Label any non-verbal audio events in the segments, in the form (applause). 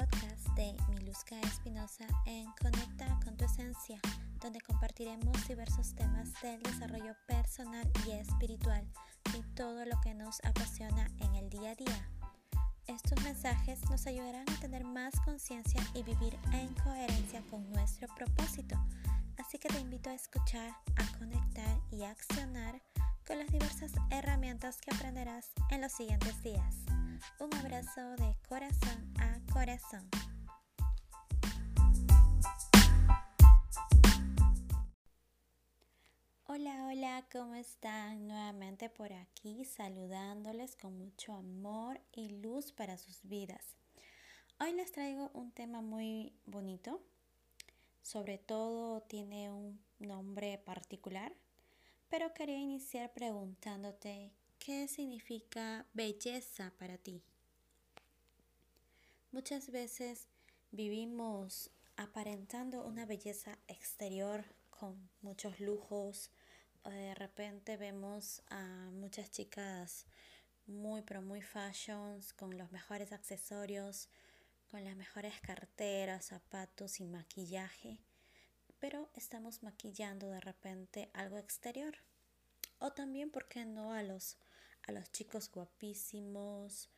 podcast de Miluska Espinosa en Conecta con tu Esencia, donde compartiremos diversos temas del desarrollo personal y espiritual y todo lo que nos apasiona en el día a día. Estos mensajes nos ayudarán a tener más conciencia y vivir en coherencia con nuestro propósito. Así que te invito a escuchar, a conectar y a accionar con las diversas herramientas que aprenderás en los siguientes días. Un abrazo de corazón a corazón. Hola, hola, ¿cómo están? Nuevamente por aquí saludándoles con mucho amor y luz para sus vidas. Hoy les traigo un tema muy bonito, sobre todo tiene un nombre particular, pero quería iniciar preguntándote ¿Qué significa belleza para ti? Muchas veces vivimos aparentando una belleza exterior con muchos lujos. De repente vemos a muchas chicas muy pero muy fashions con los mejores accesorios, con las mejores carteras, zapatos y maquillaje, pero estamos maquillando de repente algo exterior. O también, ¿por qué no a los a los chicos guapísimos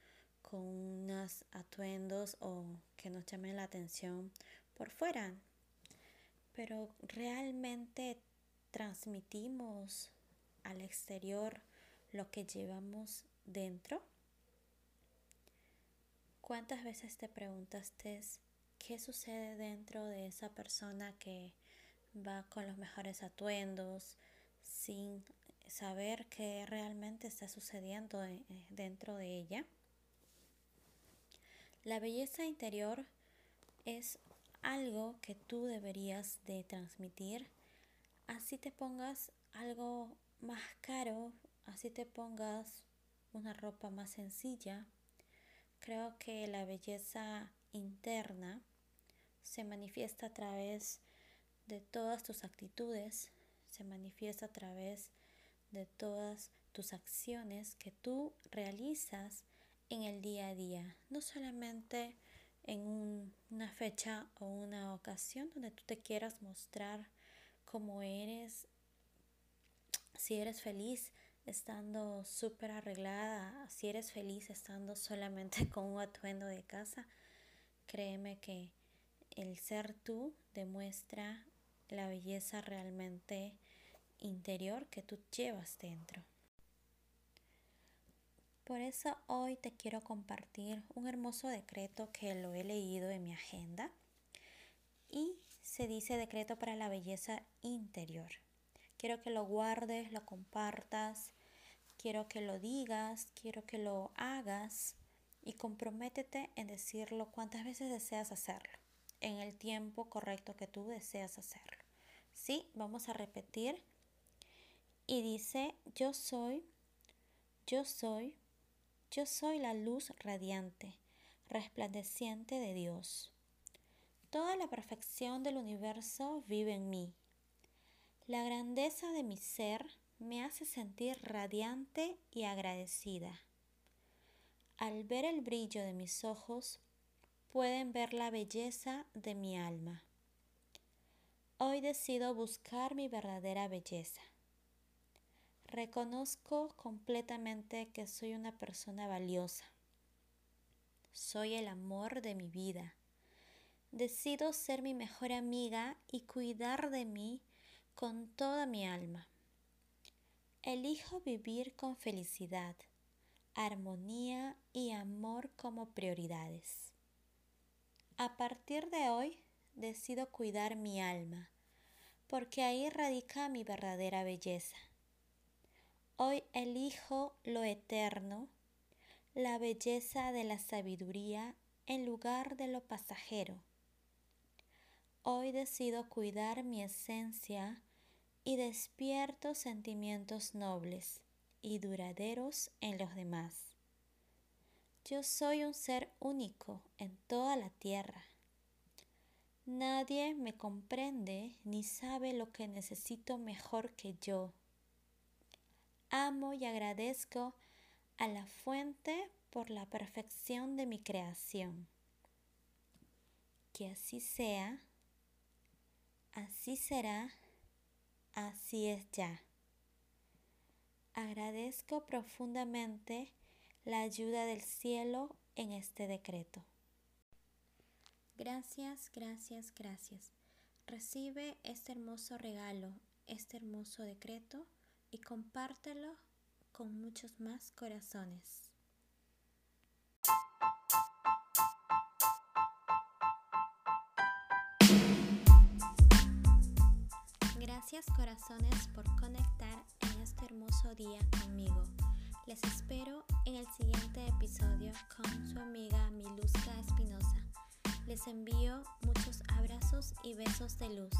con unos atuendos o que nos llamen la atención por fuera. Pero realmente transmitimos al exterior lo que llevamos dentro. ¿Cuántas veces te preguntaste qué sucede dentro de esa persona que va con los mejores atuendos, sin saber qué realmente está sucediendo eh, dentro de ella. La belleza interior es algo que tú deberías de transmitir. Así te pongas algo más caro, así te pongas una ropa más sencilla. Creo que la belleza interna se manifiesta a través de todas tus actitudes, se manifiesta a través de todas tus acciones que tú realizas en el día a día, no solamente en una fecha o una ocasión donde tú te quieras mostrar cómo eres, si eres feliz estando súper arreglada, si eres feliz estando solamente (laughs) con un atuendo de casa, créeme que el ser tú demuestra la belleza realmente interior que tú llevas dentro. Por eso hoy te quiero compartir un hermoso decreto que lo he leído en mi agenda y se dice decreto para la belleza interior. Quiero que lo guardes, lo compartas, quiero que lo digas, quiero que lo hagas y comprométete en decirlo cuantas veces deseas hacerlo, en el tiempo correcto que tú deseas hacerlo. Sí, vamos a repetir y dice, yo soy, yo soy, yo soy la luz radiante, resplandeciente de Dios. Toda la perfección del universo vive en mí. La grandeza de mi ser me hace sentir radiante y agradecida. Al ver el brillo de mis ojos, pueden ver la belleza de mi alma. Hoy decido buscar mi verdadera belleza. Reconozco completamente que soy una persona valiosa. Soy el amor de mi vida. Decido ser mi mejor amiga y cuidar de mí con toda mi alma. Elijo vivir con felicidad, armonía y amor como prioridades. A partir de hoy decido cuidar mi alma, porque ahí radica mi verdadera belleza. Hoy elijo lo eterno, la belleza de la sabiduría en lugar de lo pasajero. Hoy decido cuidar mi esencia y despierto sentimientos nobles y duraderos en los demás. Yo soy un ser único en toda la tierra. Nadie me comprende ni sabe lo que necesito mejor que yo amo y agradezco a la fuente por la perfección de mi creación. que así sea, así será, así es ya. Agradezco profundamente la ayuda del cielo en este decreto. Gracias, gracias, gracias. Recibe este hermoso regalo, este hermoso decreto y compártelo con muchos más corazones. Gracias corazones por conectar en este hermoso día conmigo. Les espero en el siguiente episodio con su amiga Miluska Espinosa. Les envío muchos abrazos y besos de luz.